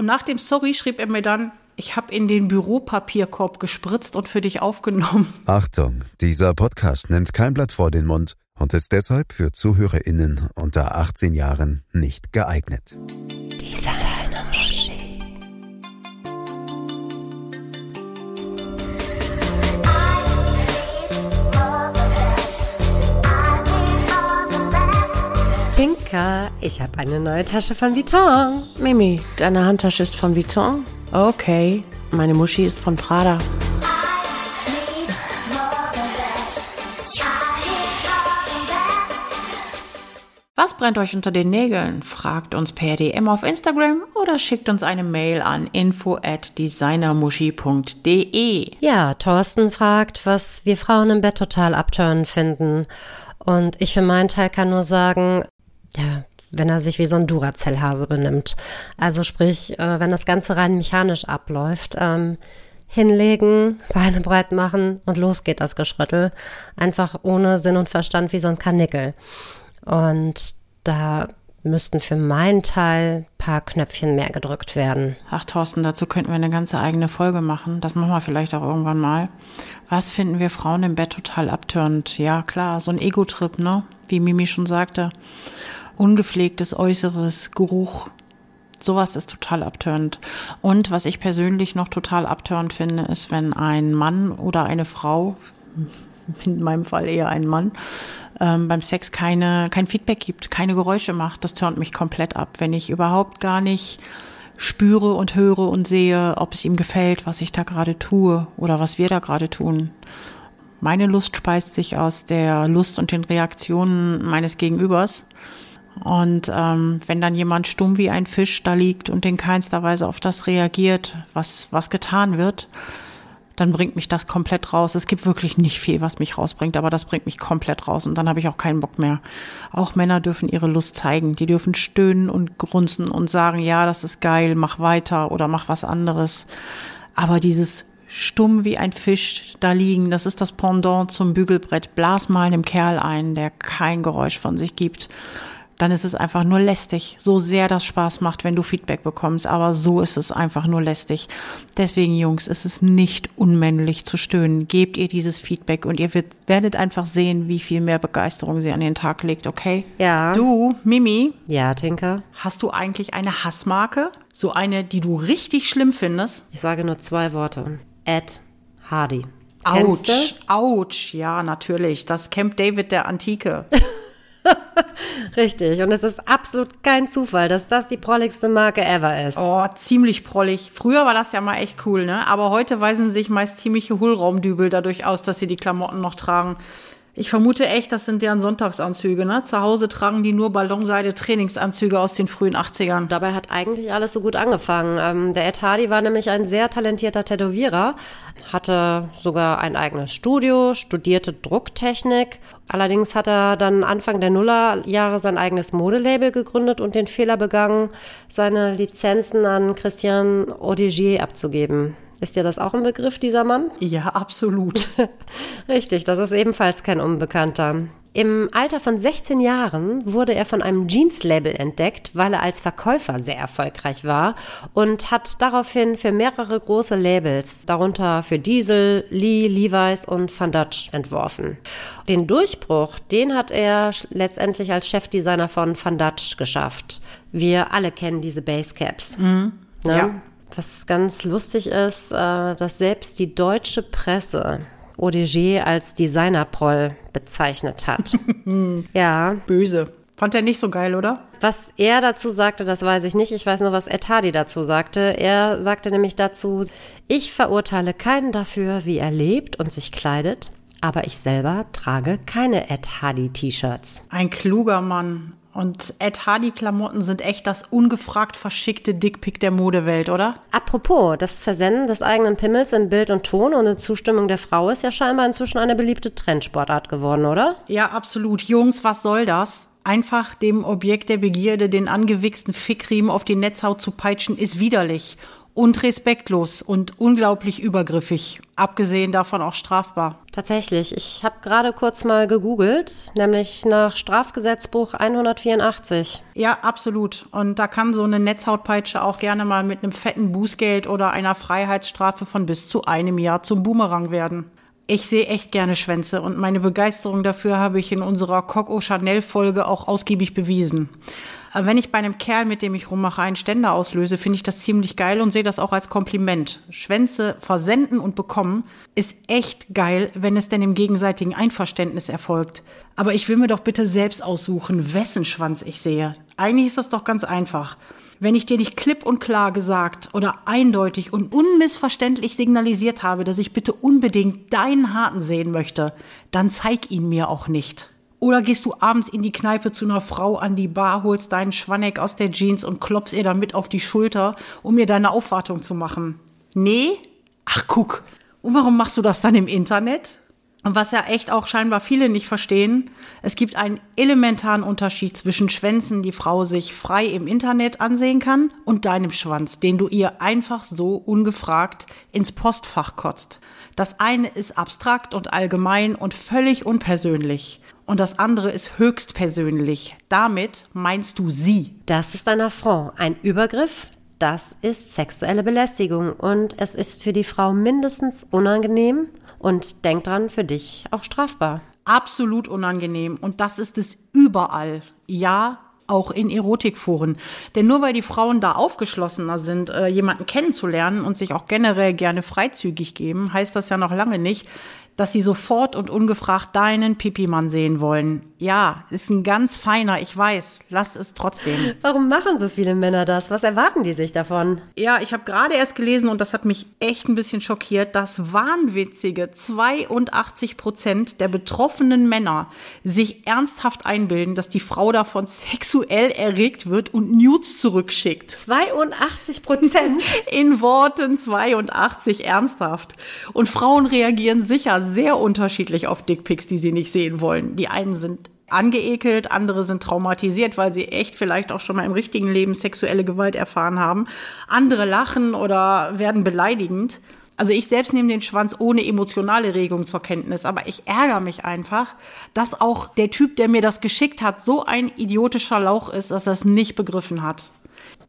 Und nach dem Sorry schrieb er mir dann, ich habe in den Büropapierkorb gespritzt und für dich aufgenommen. Achtung, dieser Podcast nimmt kein Blatt vor den Mund und ist deshalb für ZuhörerInnen unter 18 Jahren nicht geeignet. Dieser Tinker, ich habe eine neue Tasche von Vuitton. Mimi, deine Handtasche ist von Vuitton? Okay, meine Muschi ist von Prada. Was brennt euch unter den Nägeln? Fragt uns per DM auf Instagram oder schickt uns eine Mail an info at designermuschi.de. Ja, Thorsten fragt, was wir Frauen im Bett total abtören finden. Und ich für meinen Teil kann nur sagen, ja, wenn er sich wie so ein Duracell-Hase benimmt. Also sprich, äh, wenn das Ganze rein mechanisch abläuft, ähm, hinlegen, Beine breit machen und los geht das Geschrüttel. Einfach ohne Sinn und Verstand wie so ein Karnickel. Und da müssten für meinen Teil paar Knöpfchen mehr gedrückt werden. Ach, Thorsten, dazu könnten wir eine ganze eigene Folge machen. Das machen wir vielleicht auch irgendwann mal. Was finden wir Frauen im Bett total abtörend? Ja, klar, so ein Ego-Trip, ne? Wie Mimi schon sagte. Ungepflegtes Äußeres, Geruch. Sowas ist total abtörend. Und was ich persönlich noch total abtörend finde, ist, wenn ein Mann oder eine Frau, in meinem Fall eher ein Mann, ähm, beim Sex keine, kein Feedback gibt, keine Geräusche macht. Das turnt mich komplett ab, wenn ich überhaupt gar nicht spüre und höre und sehe, ob es ihm gefällt, was ich da gerade tue oder was wir da gerade tun. Meine Lust speist sich aus der Lust und den Reaktionen meines Gegenübers. Und ähm, wenn dann jemand stumm wie ein Fisch da liegt und in keinster Weise auf das reagiert, was, was getan wird, dann bringt mich das komplett raus. Es gibt wirklich nicht viel, was mich rausbringt, aber das bringt mich komplett raus und dann habe ich auch keinen Bock mehr. Auch Männer dürfen ihre Lust zeigen. Die dürfen stöhnen und grunzen und sagen, ja, das ist geil, mach weiter oder mach was anderes. Aber dieses stumm wie ein Fisch da liegen, das ist das Pendant zum Bügelbrett. Blas mal einem Kerl ein, der kein Geräusch von sich gibt dann ist es einfach nur lästig. So sehr das Spaß macht, wenn du Feedback bekommst, aber so ist es einfach nur lästig. Deswegen, Jungs, ist es nicht unmännlich zu stöhnen. Gebt ihr dieses Feedback und ihr werdet einfach sehen, wie viel mehr Begeisterung sie an den Tag legt, okay? Ja. Du, Mimi. Ja, Tinker. Hast du eigentlich eine Hassmarke? So eine, die du richtig schlimm findest? Ich sage nur zwei Worte. Ed Hardy. Autsch, Autsch, ja, natürlich. Das Camp David der Antike. Richtig. Und es ist absolut kein Zufall, dass das die prolligste Marke ever ist. Oh, ziemlich prollig. Früher war das ja mal echt cool, ne? Aber heute weisen sich meist ziemliche Hohlraumdübel dadurch aus, dass sie die Klamotten noch tragen. Ich vermute echt, das sind deren Sonntagsanzüge. Ne? Zu Hause tragen die nur Ballonseide-Trainingsanzüge aus den frühen 80ern. Dabei hat eigentlich alles so gut angefangen. Ähm, der Ed Hardy war nämlich ein sehr talentierter Tätowierer, hatte sogar ein eigenes Studio, studierte Drucktechnik. Allerdings hat er dann Anfang der Nullerjahre sein eigenes Modelabel gegründet und den Fehler begangen, seine Lizenzen an Christian Odigier abzugeben. Ist dir das auch ein Begriff, dieser Mann? Ja, absolut. Richtig, das ist ebenfalls kein Unbekannter. Im Alter von 16 Jahren wurde er von einem Jeans-Label entdeckt, weil er als Verkäufer sehr erfolgreich war und hat daraufhin für mehrere große Labels, darunter für Diesel, Lee, Levi's und Van Dutch entworfen. Den Durchbruch, den hat er letztendlich als Chefdesigner von Van Dutch geschafft. Wir alle kennen diese Basecaps. Mhm. Ne? Ja. Was ganz lustig ist, äh, dass selbst die deutsche Presse ODG als Designerproll bezeichnet hat. ja. Böse. Fand er nicht so geil, oder? Was er dazu sagte, das weiß ich nicht. Ich weiß nur, was Ed Hardy dazu sagte. Er sagte nämlich dazu, ich verurteile keinen dafür, wie er lebt und sich kleidet, aber ich selber trage keine Ed Hardy T-Shirts. Ein kluger Mann. Und Ed Hardy-Klamotten sind echt das ungefragt verschickte Dickpick der Modewelt, oder? Apropos, das Versenden des eigenen Pimmels in Bild und Ton und in Zustimmung der Frau ist ja scheinbar inzwischen eine beliebte Trendsportart geworden, oder? Ja, absolut. Jungs, was soll das? Einfach dem Objekt der Begierde den angewichsten Fickriemen auf die Netzhaut zu peitschen, ist widerlich. Und respektlos und unglaublich übergriffig. Abgesehen davon auch strafbar. Tatsächlich. Ich habe gerade kurz mal gegoogelt, nämlich nach Strafgesetzbuch 184. Ja, absolut. Und da kann so eine Netzhautpeitsche auch gerne mal mit einem fetten Bußgeld oder einer Freiheitsstrafe von bis zu einem Jahr zum Boomerang werden. Ich sehe echt gerne Schwänze und meine Begeisterung dafür habe ich in unserer Coco Chanel Folge auch ausgiebig bewiesen. Wenn ich bei einem Kerl, mit dem ich rummache, einen Ständer auslöse, finde ich das ziemlich geil und sehe das auch als Kompliment. Schwänze versenden und bekommen ist echt geil, wenn es denn im gegenseitigen Einverständnis erfolgt. Aber ich will mir doch bitte selbst aussuchen, wessen Schwanz ich sehe. Eigentlich ist das doch ganz einfach. Wenn ich dir nicht klipp und klar gesagt oder eindeutig und unmissverständlich signalisiert habe, dass ich bitte unbedingt deinen Harten sehen möchte, dann zeig ihn mir auch nicht. Oder gehst du abends in die Kneipe zu einer Frau an die Bar, holst deinen Schwanneck aus der Jeans und klopfst ihr damit auf die Schulter, um mir deine Aufwartung zu machen? Nee? Ach, guck. Und warum machst du das dann im Internet? Und was ja echt auch scheinbar viele nicht verstehen, es gibt einen elementaren Unterschied zwischen Schwänzen, die Frau sich frei im Internet ansehen kann, und deinem Schwanz, den du ihr einfach so ungefragt ins Postfach kotzt. Das eine ist abstrakt und allgemein und völlig unpersönlich und das andere ist höchst persönlich. Damit meinst du sie. Das ist ein Affront, ein Übergriff. Das ist sexuelle Belästigung und es ist für die Frau mindestens unangenehm und denk dran, für dich auch strafbar. Absolut unangenehm und das ist es überall. Ja, auch in Erotikforen. Denn nur weil die Frauen da aufgeschlossener sind, äh, jemanden kennenzulernen und sich auch generell gerne freizügig geben, heißt das ja noch lange nicht, dass sie sofort und ungefragt deinen Pipimann sehen wollen. Ja, ist ein ganz feiner, ich weiß. Lass es trotzdem. Warum machen so viele Männer das? Was erwarten die sich davon? Ja, ich habe gerade erst gelesen und das hat mich echt ein bisschen schockiert, dass wahnwitzige 82 Prozent der betroffenen Männer sich ernsthaft einbilden, dass die Frau davon sexuell erregt wird und Nudes zurückschickt. 82 Prozent? In Worten 82 ernsthaft. Und Frauen reagieren sicher sehr unterschiedlich auf Dickpics, die sie nicht sehen wollen. Die einen sind angeekelt, andere sind traumatisiert, weil sie echt vielleicht auch schon mal im richtigen Leben sexuelle Gewalt erfahren haben. Andere lachen oder werden beleidigend. Also ich selbst nehme den Schwanz ohne emotionale Regung zur Kenntnis, aber ich ärgere mich einfach, dass auch der Typ, der mir das geschickt hat, so ein idiotischer Lauch ist, dass er es nicht begriffen hat.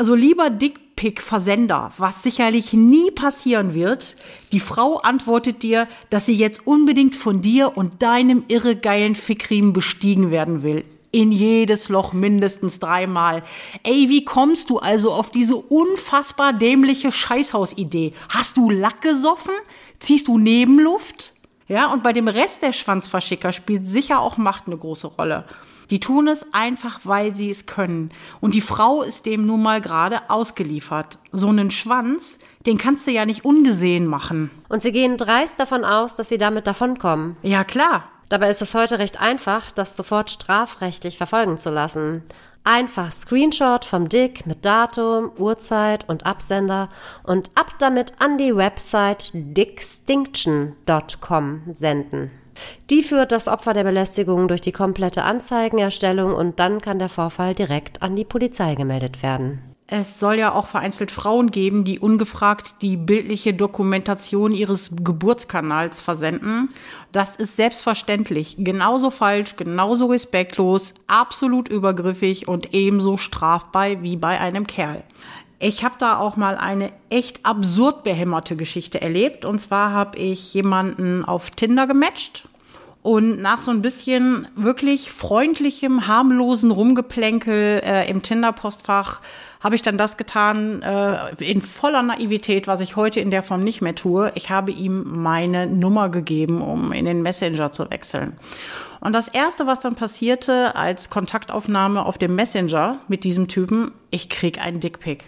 Also lieber Dickpick-Versender, was sicherlich nie passieren wird. Die Frau antwortet dir, dass sie jetzt unbedingt von dir und deinem irregeilen Fickriemen bestiegen werden will. In jedes Loch mindestens dreimal. Ey, wie kommst du also auf diese unfassbar dämliche Scheißhausidee? Hast du Lack gesoffen? Ziehst du Nebenluft? Ja, und bei dem Rest der Schwanzverschicker spielt sicher auch Macht eine große Rolle. Die tun es einfach, weil sie es können. Und die Frau ist dem nun mal gerade ausgeliefert. So einen Schwanz, den kannst du ja nicht ungesehen machen. Und sie gehen dreist davon aus, dass sie damit davonkommen. Ja, klar. Dabei ist es heute recht einfach, das sofort strafrechtlich verfolgen zu lassen. Einfach Screenshot vom Dick mit Datum, Uhrzeit und Absender und ab damit an die Website dickstinction.com senden. Die führt das Opfer der Belästigung durch die komplette Anzeigenerstellung und dann kann der Vorfall direkt an die Polizei gemeldet werden. Es soll ja auch vereinzelt Frauen geben, die ungefragt die bildliche Dokumentation ihres Geburtskanals versenden. Das ist selbstverständlich genauso falsch, genauso respektlos, absolut übergriffig und ebenso strafbar wie bei einem Kerl. Ich habe da auch mal eine echt absurd behämmerte Geschichte erlebt. Und zwar habe ich jemanden auf Tinder gematcht. Und nach so ein bisschen wirklich freundlichem, harmlosen Rumgeplänkel äh, im Tinder-Postfach habe ich dann das getan, äh, in voller Naivität, was ich heute in der Form nicht mehr tue. Ich habe ihm meine Nummer gegeben, um in den Messenger zu wechseln. Und das Erste, was dann passierte als Kontaktaufnahme auf dem Messenger mit diesem Typen, ich krieg einen Dickpick.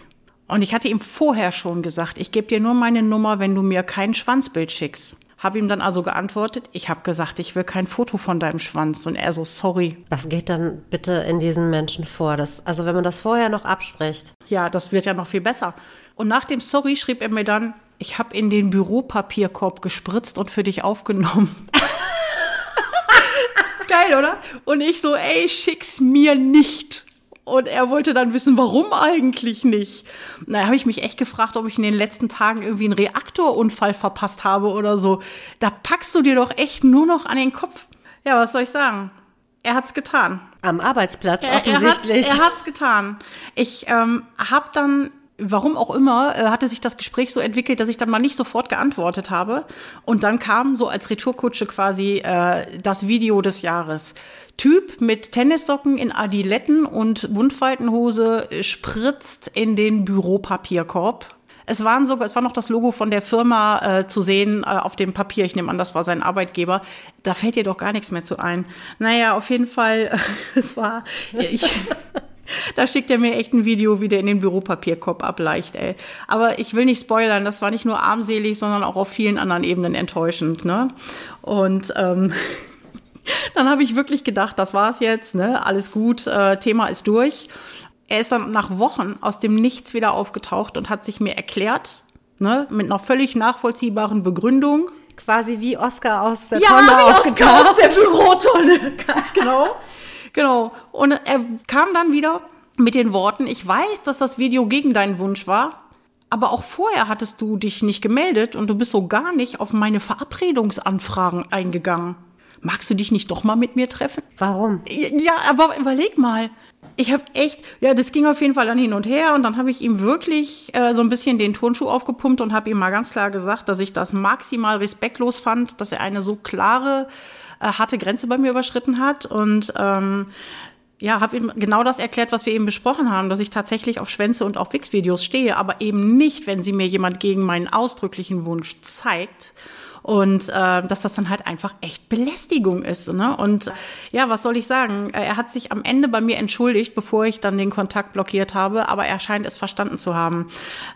Und ich hatte ihm vorher schon gesagt, ich gebe dir nur meine Nummer, wenn du mir kein Schwanzbild schickst. Habe ihm dann also geantwortet, ich habe gesagt, ich will kein Foto von deinem Schwanz. Und er so, sorry. Was geht dann bitte in diesen Menschen vor? Das, also wenn man das vorher noch abspricht. Ja, das wird ja noch viel besser. Und nach dem Sorry schrieb er mir dann, ich habe in den Büropapierkorb gespritzt und für dich aufgenommen. Geil, oder? Und ich so, ey, schick's mir nicht. Und er wollte dann wissen, warum eigentlich nicht. Da habe ich mich echt gefragt, ob ich in den letzten Tagen irgendwie einen Reaktorunfall verpasst habe oder so. Da packst du dir doch echt nur noch an den Kopf. Ja, was soll ich sagen? Er hat's getan. Am Arbeitsplatz offensichtlich. Er, er, hat, er hat's getan. Ich ähm, habe dann warum auch immer, äh, hatte sich das Gespräch so entwickelt, dass ich dann mal nicht sofort geantwortet habe. Und dann kam so als Retourkutsche quasi äh, das Video des Jahres. Typ mit Tennissocken in Adiletten und Mundfaltenhose spritzt in den Büropapierkorb. Es waren sogar, es war noch das Logo von der Firma äh, zu sehen äh, auf dem Papier. Ich nehme an, das war sein Arbeitgeber. Da fällt dir doch gar nichts mehr zu ein. Naja, auf jeden Fall, es war, ich, da schickt er mir echt ein Video, wie der in den Büropapierkorb ableicht, ey. Aber ich will nicht spoilern, das war nicht nur armselig, sondern auch auf vielen anderen Ebenen enttäuschend, ne? Und ähm, dann habe ich wirklich gedacht, das war's jetzt, ne? Alles gut, äh, Thema ist durch. Er ist dann nach Wochen aus dem Nichts wieder aufgetaucht und hat sich mir erklärt, ne, mit einer völlig nachvollziehbaren Begründung. Quasi wie Oscar aus der ja, Tonne wie Oscar aus der Bürotonne, ganz genau. Genau. Und er kam dann wieder mit den Worten, ich weiß, dass das Video gegen deinen Wunsch war, aber auch vorher hattest du dich nicht gemeldet und du bist so gar nicht auf meine Verabredungsanfragen eingegangen. Magst du dich nicht doch mal mit mir treffen? Warum? Ja, aber überleg mal. Ich habe echt, ja, das ging auf jeden Fall dann hin und her und dann habe ich ihm wirklich äh, so ein bisschen den Turnschuh aufgepumpt und habe ihm mal ganz klar gesagt, dass ich das maximal respektlos fand, dass er eine so klare äh, harte Grenze bei mir überschritten hat. Und ähm, ja, habe ihm genau das erklärt, was wir eben besprochen haben, dass ich tatsächlich auf Schwänze und auf Wix-Videos stehe, aber eben nicht, wenn sie mir jemand gegen meinen ausdrücklichen Wunsch zeigt und äh, dass das dann halt einfach echt Belästigung ist. Ne? Und ja, was soll ich sagen? Er hat sich am Ende bei mir entschuldigt, bevor ich dann den Kontakt blockiert habe, aber er scheint es verstanden zu haben.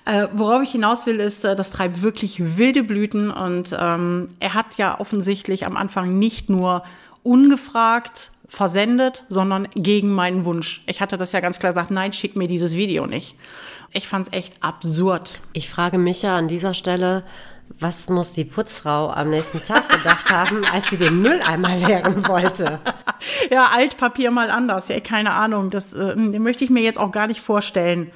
Äh, worauf ich hinaus will, ist, äh, das treibt wirklich wilde Blüten und ähm, er hat ja offensichtlich am Anfang nicht nur ungefragt versendet, sondern gegen meinen Wunsch. Ich hatte das ja ganz klar gesagt, nein, schick mir dieses Video nicht. Ich fand es echt absurd. Ich frage mich ja an dieser Stelle, was muss die Putzfrau am nächsten Tag gedacht haben, als sie den Mülleimer leeren wollte? Ja, Altpapier mal anders. Ja, keine Ahnung. Das äh, möchte ich mir jetzt auch gar nicht vorstellen.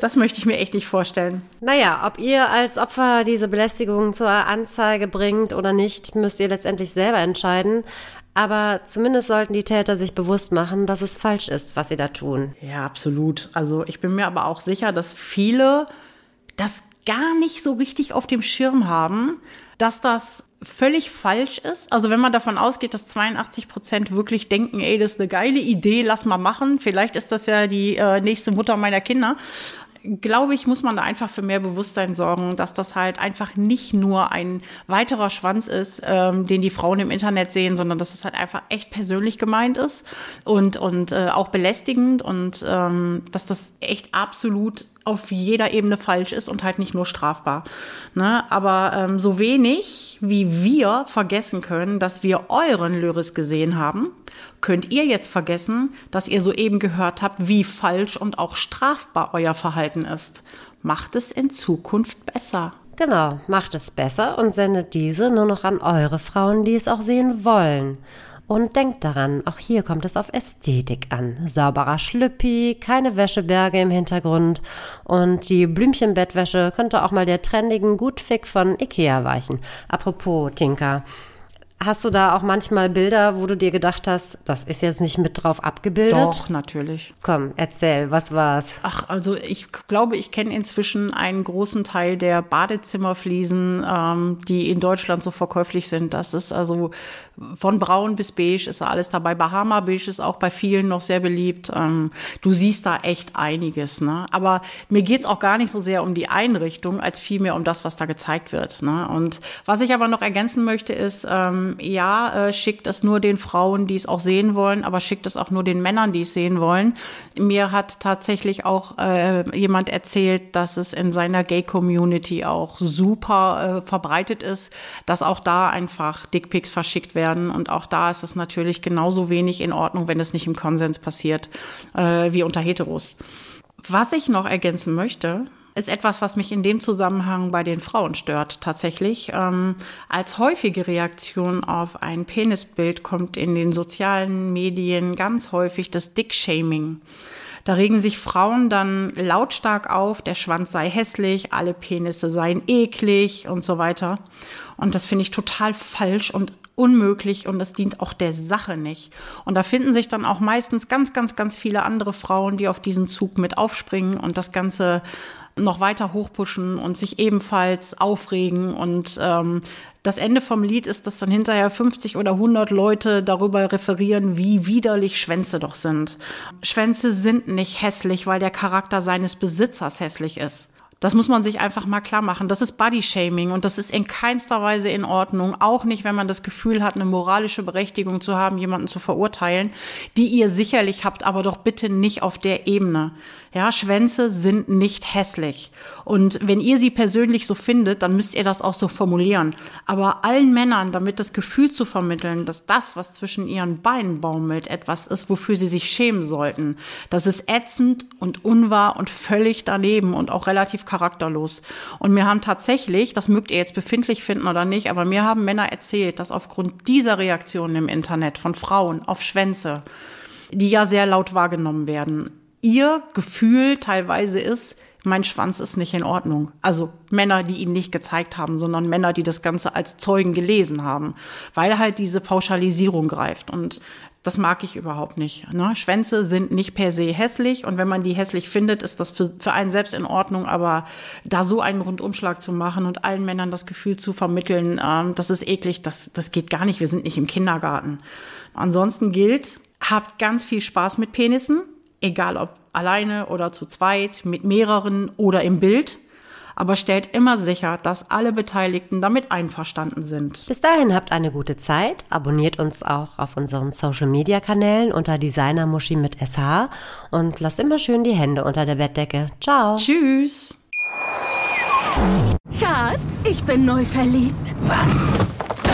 Das möchte ich mir echt nicht vorstellen. Naja, ob ihr als Opfer diese Belästigung zur Anzeige bringt oder nicht, müsst ihr letztendlich selber entscheiden. Aber zumindest sollten die Täter sich bewusst machen, dass es falsch ist, was sie da tun. Ja, absolut. Also ich bin mir aber auch sicher, dass viele das gar nicht so richtig auf dem Schirm haben, dass das völlig falsch ist. Also wenn man davon ausgeht, dass 82 Prozent wirklich denken, ey, das ist eine geile Idee, lass mal machen. Vielleicht ist das ja die äh, nächste Mutter meiner Kinder glaube ich, muss man da einfach für mehr Bewusstsein sorgen, dass das halt einfach nicht nur ein weiterer Schwanz ist, ähm, den die Frauen im Internet sehen, sondern dass es halt einfach echt persönlich gemeint ist und, und äh, auch belästigend und ähm, dass das echt absolut auf jeder Ebene falsch ist und halt nicht nur strafbar. Ne? Aber ähm, so wenig wie wir vergessen können, dass wir euren Lyris gesehen haben, könnt ihr jetzt vergessen, dass ihr soeben gehört habt, wie falsch und auch strafbar euer Verhalten ist. Macht es in Zukunft besser. Genau, macht es besser und sendet diese nur noch an eure Frauen, die es auch sehen wollen. Und denkt daran, auch hier kommt es auf Ästhetik an. Sauberer Schlüppi, keine Wäscheberge im Hintergrund und die Blümchenbettwäsche könnte auch mal der trendigen Gutfick von Ikea weichen. Apropos Tinker, Hast du da auch manchmal Bilder, wo du dir gedacht hast, das ist jetzt nicht mit drauf abgebildet? Doch, natürlich. Komm, erzähl, was war's? Ach, also ich glaube, ich kenne inzwischen einen großen Teil der Badezimmerfliesen, ähm, die in Deutschland so verkäuflich sind. Das ist also von braun bis beige ist da alles dabei. Bahama Beige ist auch bei vielen noch sehr beliebt. Ähm, du siehst da echt einiges, ne? Aber mir geht's auch gar nicht so sehr um die Einrichtung, als vielmehr um das, was da gezeigt wird. Ne? Und was ich aber noch ergänzen möchte, ist, ähm, ja, äh, schickt es nur den Frauen, die es auch sehen wollen, aber schickt es auch nur den Männern, die es sehen wollen. Mir hat tatsächlich auch äh, jemand erzählt, dass es in seiner Gay-Community auch super äh, verbreitet ist, dass auch da einfach Dickpics verschickt werden. Und auch da ist es natürlich genauso wenig in Ordnung, wenn es nicht im Konsens passiert, äh, wie unter Heteros. Was ich noch ergänzen möchte, ist etwas, was mich in dem Zusammenhang bei den Frauen stört tatsächlich. Ähm, als häufige Reaktion auf ein Penisbild kommt in den sozialen Medien ganz häufig das Dick-Shaming. Da regen sich Frauen dann lautstark auf, der Schwanz sei hässlich, alle Penisse seien eklig und so weiter. Und das finde ich total falsch und unmöglich und das dient auch der Sache nicht. Und da finden sich dann auch meistens ganz, ganz, ganz viele andere Frauen, die auf diesen Zug mit aufspringen und das Ganze noch weiter hochpushen und sich ebenfalls aufregen. Und ähm, das Ende vom Lied ist, dass dann hinterher 50 oder 100 Leute darüber referieren, wie widerlich Schwänze doch sind. Schwänze sind nicht hässlich, weil der Charakter seines Besitzers hässlich ist. Das muss man sich einfach mal klar machen. Das ist Bodyshaming und das ist in keinster Weise in Ordnung. Auch nicht, wenn man das Gefühl hat, eine moralische Berechtigung zu haben, jemanden zu verurteilen, die ihr sicherlich habt, aber doch bitte nicht auf der Ebene. Ja, Schwänze sind nicht hässlich. Und wenn ihr sie persönlich so findet, dann müsst ihr das auch so formulieren. Aber allen Männern damit das Gefühl zu vermitteln, dass das, was zwischen ihren Beinen baumelt, etwas ist, wofür sie sich schämen sollten, das ist ätzend und unwahr und völlig daneben und auch relativ charakterlos. Und mir haben tatsächlich, das mögt ihr jetzt befindlich finden oder nicht, aber mir haben Männer erzählt, dass aufgrund dieser Reaktionen im Internet von Frauen auf Schwänze, die ja sehr laut wahrgenommen werden, ihr Gefühl teilweise ist, mein Schwanz ist nicht in Ordnung. Also Männer, die ihn nicht gezeigt haben, sondern Männer, die das Ganze als Zeugen gelesen haben, weil halt diese Pauschalisierung greift. Und das mag ich überhaupt nicht. Ne? Schwänze sind nicht per se hässlich und wenn man die hässlich findet, ist das für, für einen selbst in Ordnung. Aber da so einen Rundumschlag zu machen und allen Männern das Gefühl zu vermitteln, ähm, das ist eklig, das, das geht gar nicht. Wir sind nicht im Kindergarten. Ansonsten gilt, habt ganz viel Spaß mit Penissen egal ob alleine oder zu zweit, mit mehreren oder im Bild. Aber stellt immer sicher, dass alle Beteiligten damit einverstanden sind. Bis dahin habt eine gute Zeit. Abonniert uns auch auf unseren Social Media Kanälen unter Designer Muschi mit SH und lasst immer schön die Hände unter der Bettdecke. Ciao. Tschüss. Schatz, ich bin neu verliebt. Was?